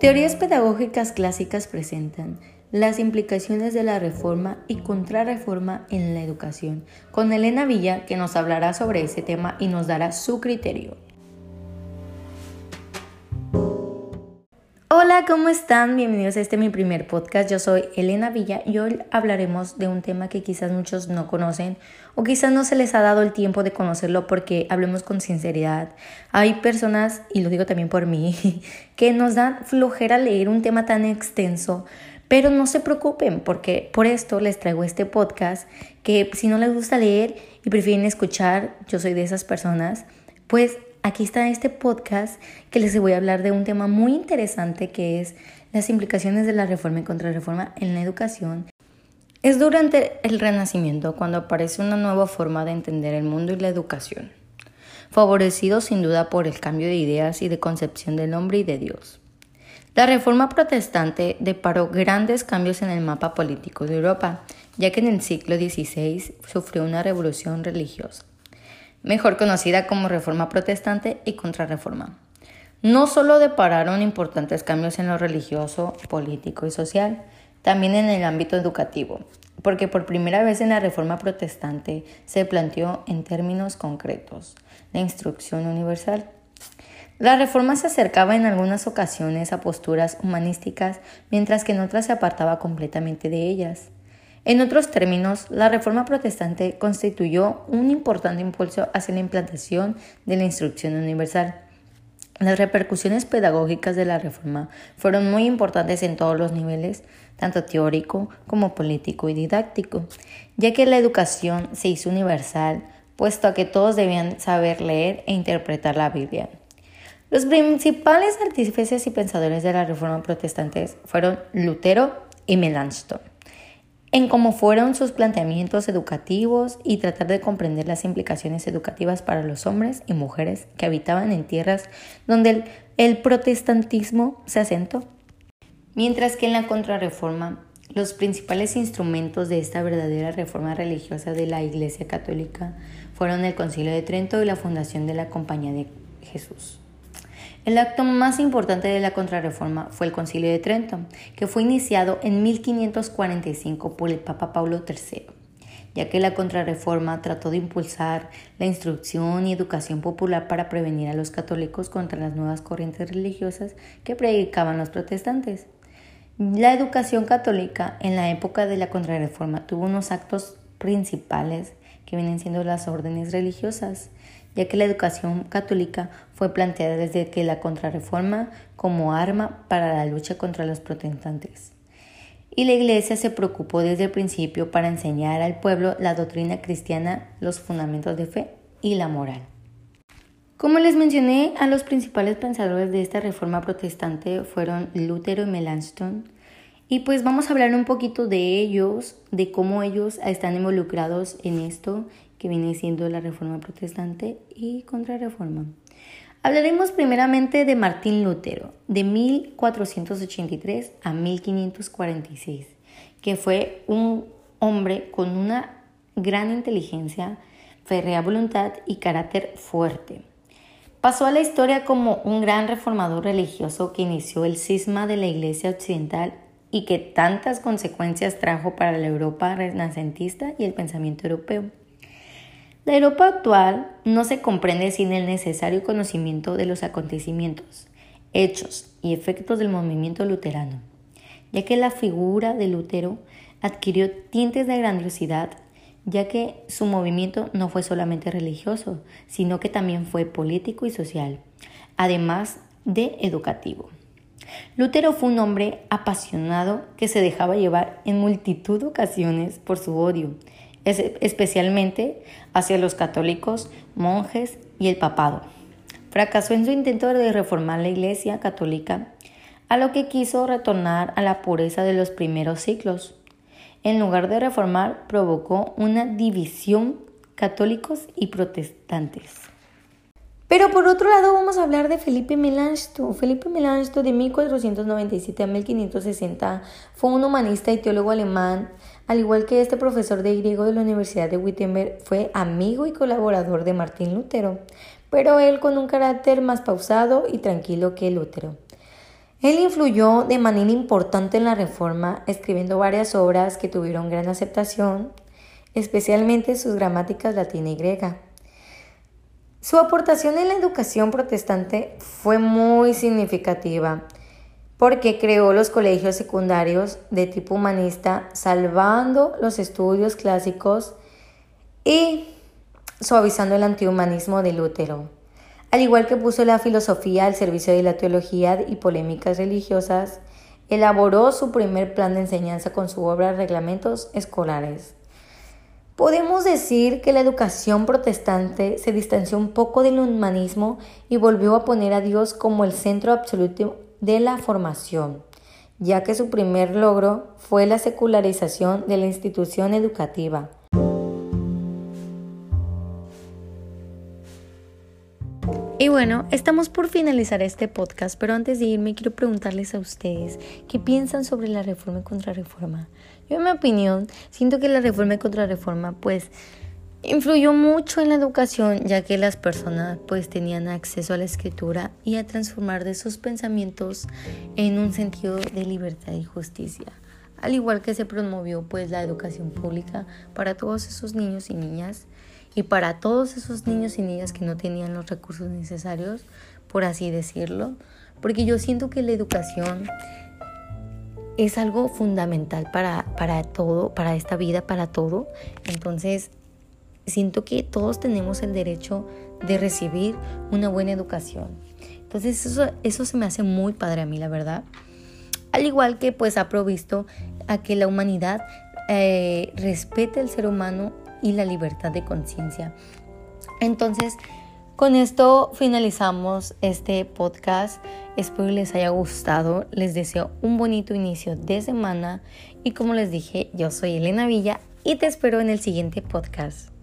Teorías pedagógicas clásicas presentan las implicaciones de la reforma y contrarreforma en la educación, con Elena Villa que nos hablará sobre ese tema y nos dará su criterio. Hola, ¿cómo están? Bienvenidos a este mi primer podcast. Yo soy Elena Villa y hoy hablaremos de un tema que quizás muchos no conocen o quizás no se les ha dado el tiempo de conocerlo porque hablemos con sinceridad. Hay personas, y lo digo también por mí, que nos dan flojera leer un tema tan extenso, pero no se preocupen porque por esto les traigo este podcast que si no les gusta leer y prefieren escuchar, yo soy de esas personas, pues aquí está este podcast que les voy a hablar de un tema muy interesante que es las implicaciones de la reforma y contrarreforma en la educación. Es durante el Renacimiento cuando aparece una nueva forma de entender el mundo y la educación, favorecido sin duda por el cambio de ideas y de concepción del hombre y de Dios. La reforma protestante deparó grandes cambios en el mapa político de Europa, ya que en el siglo XVI sufrió una revolución religiosa mejor conocida como Reforma Protestante y Contrarreforma. No solo depararon importantes cambios en lo religioso, político y social, también en el ámbito educativo, porque por primera vez en la Reforma Protestante se planteó en términos concretos la instrucción universal. La reforma se acercaba en algunas ocasiones a posturas humanísticas, mientras que en otras se apartaba completamente de ellas. En otros términos, la Reforma Protestante constituyó un importante impulso hacia la implantación de la instrucción universal. Las repercusiones pedagógicas de la Reforma fueron muy importantes en todos los niveles, tanto teórico como político y didáctico, ya que la educación se hizo universal, puesto a que todos debían saber leer e interpretar la Biblia. Los principales artífices y pensadores de la Reforma Protestante fueron Lutero y Melanchthon en cómo fueron sus planteamientos educativos y tratar de comprender las implicaciones educativas para los hombres y mujeres que habitaban en tierras donde el, protestantismo se asentó. Mientras que en la contrarreforma, los principales instrumentos de esta verdadera reforma religiosa de la Iglesia Católica fueron el Concilio de Trento y la fundación de la Compañía de Jesús. El acto más importante de la contrarreforma fue el Concilio de Trento, que fue iniciado en 1545 por el Papa Pablo III, ya que la contrarreforma trató de impulsar la instrucción y educación popular para prevenir a los católicos contra las nuevas corrientes religiosas que predicaban los protestantes. La educación católica en la época de la contrarreforma tuvo unos actos principales que vienen siendo las órdenes religiosas, ya que la educación católica fue planteada desde que la contrarreforma como arma para la lucha contra los protestantes. Y la Iglesia se preocupó desde el principio para enseñar al pueblo la doctrina cristiana, los fundamentos de fe y la moral. Como les mencioné, a los principales pensadores de esta reforma protestante fueron Lutero y Melanchthon, y pues vamos a hablar un poquito de ellos, de cómo ellos están involucrados en esto que viene siendo la reforma protestante y contrarreforma. Hablaremos primeramente de Martín Lutero, de 1483 a 1546, que fue un hombre con una gran inteligencia, férrea voluntad y carácter fuerte. Pasó a la historia como un gran reformador religioso que inició el cisma de la Iglesia Occidental y que tantas consecuencias trajo para la Europa renacentista y el pensamiento europeo. La Europa actual no se comprende sin el necesario conocimiento de los acontecimientos, hechos y efectos del movimiento luterano, ya que la figura de Lutero adquirió tintes de grandiosidad, ya que su movimiento no fue solamente religioso, sino que también fue político y social, además de educativo. Lutero fue un hombre apasionado que se dejaba llevar en multitud de ocasiones por su odio, especialmente hacia los católicos, monjes y el papado. Fracasó en su intento de reformar la Iglesia católica, a lo que quiso retornar a la pureza de los primeros siglos. En lugar de reformar, provocó una división católicos y protestantes. Pero por otro lado vamos a hablar de Felipe Melanchthon. Felipe Melanchthon de 1497 a 1560 fue un humanista y teólogo alemán al igual que este profesor de griego de la Universidad de Wittenberg, fue amigo y colaborador de Martín Lutero, pero él con un carácter más pausado y tranquilo que Lutero. Él influyó de manera importante en la reforma, escribiendo varias obras que tuvieron gran aceptación, especialmente sus gramáticas latina y griega. Su aportación en la educación protestante fue muy significativa porque creó los colegios secundarios de tipo humanista, salvando los estudios clásicos y suavizando el antihumanismo de Lutero. Al igual que puso la filosofía al servicio de la teología y polémicas religiosas, elaboró su primer plan de enseñanza con su obra Reglamentos Escolares. Podemos decir que la educación protestante se distanció un poco del humanismo y volvió a poner a Dios como el centro absoluto de la formación, ya que su primer logro fue la secularización de la institución educativa. Y bueno, estamos por finalizar este podcast, pero antes de irme quiero preguntarles a ustedes qué piensan sobre la reforma y contrarreforma. Yo en mi opinión siento que la reforma y contrarreforma pues influyó mucho en la educación ya que las personas pues tenían acceso a la escritura y a transformar de sus pensamientos en un sentido de libertad y justicia. Al igual que se promovió pues la educación pública para todos esos niños y niñas y para todos esos niños y niñas que no tenían los recursos necesarios, por así decirlo, porque yo siento que la educación es algo fundamental para, para todo, para esta vida, para todo. Entonces, siento que todos tenemos el derecho de recibir una buena educación. Entonces, eso, eso se me hace muy padre a mí, la verdad. Al igual que pues ha provisto a que la humanidad eh, respete al ser humano y la libertad de conciencia. Entonces, con esto finalizamos este podcast. Espero les haya gustado. Les deseo un bonito inicio de semana. Y como les dije, yo soy Elena Villa y te espero en el siguiente podcast.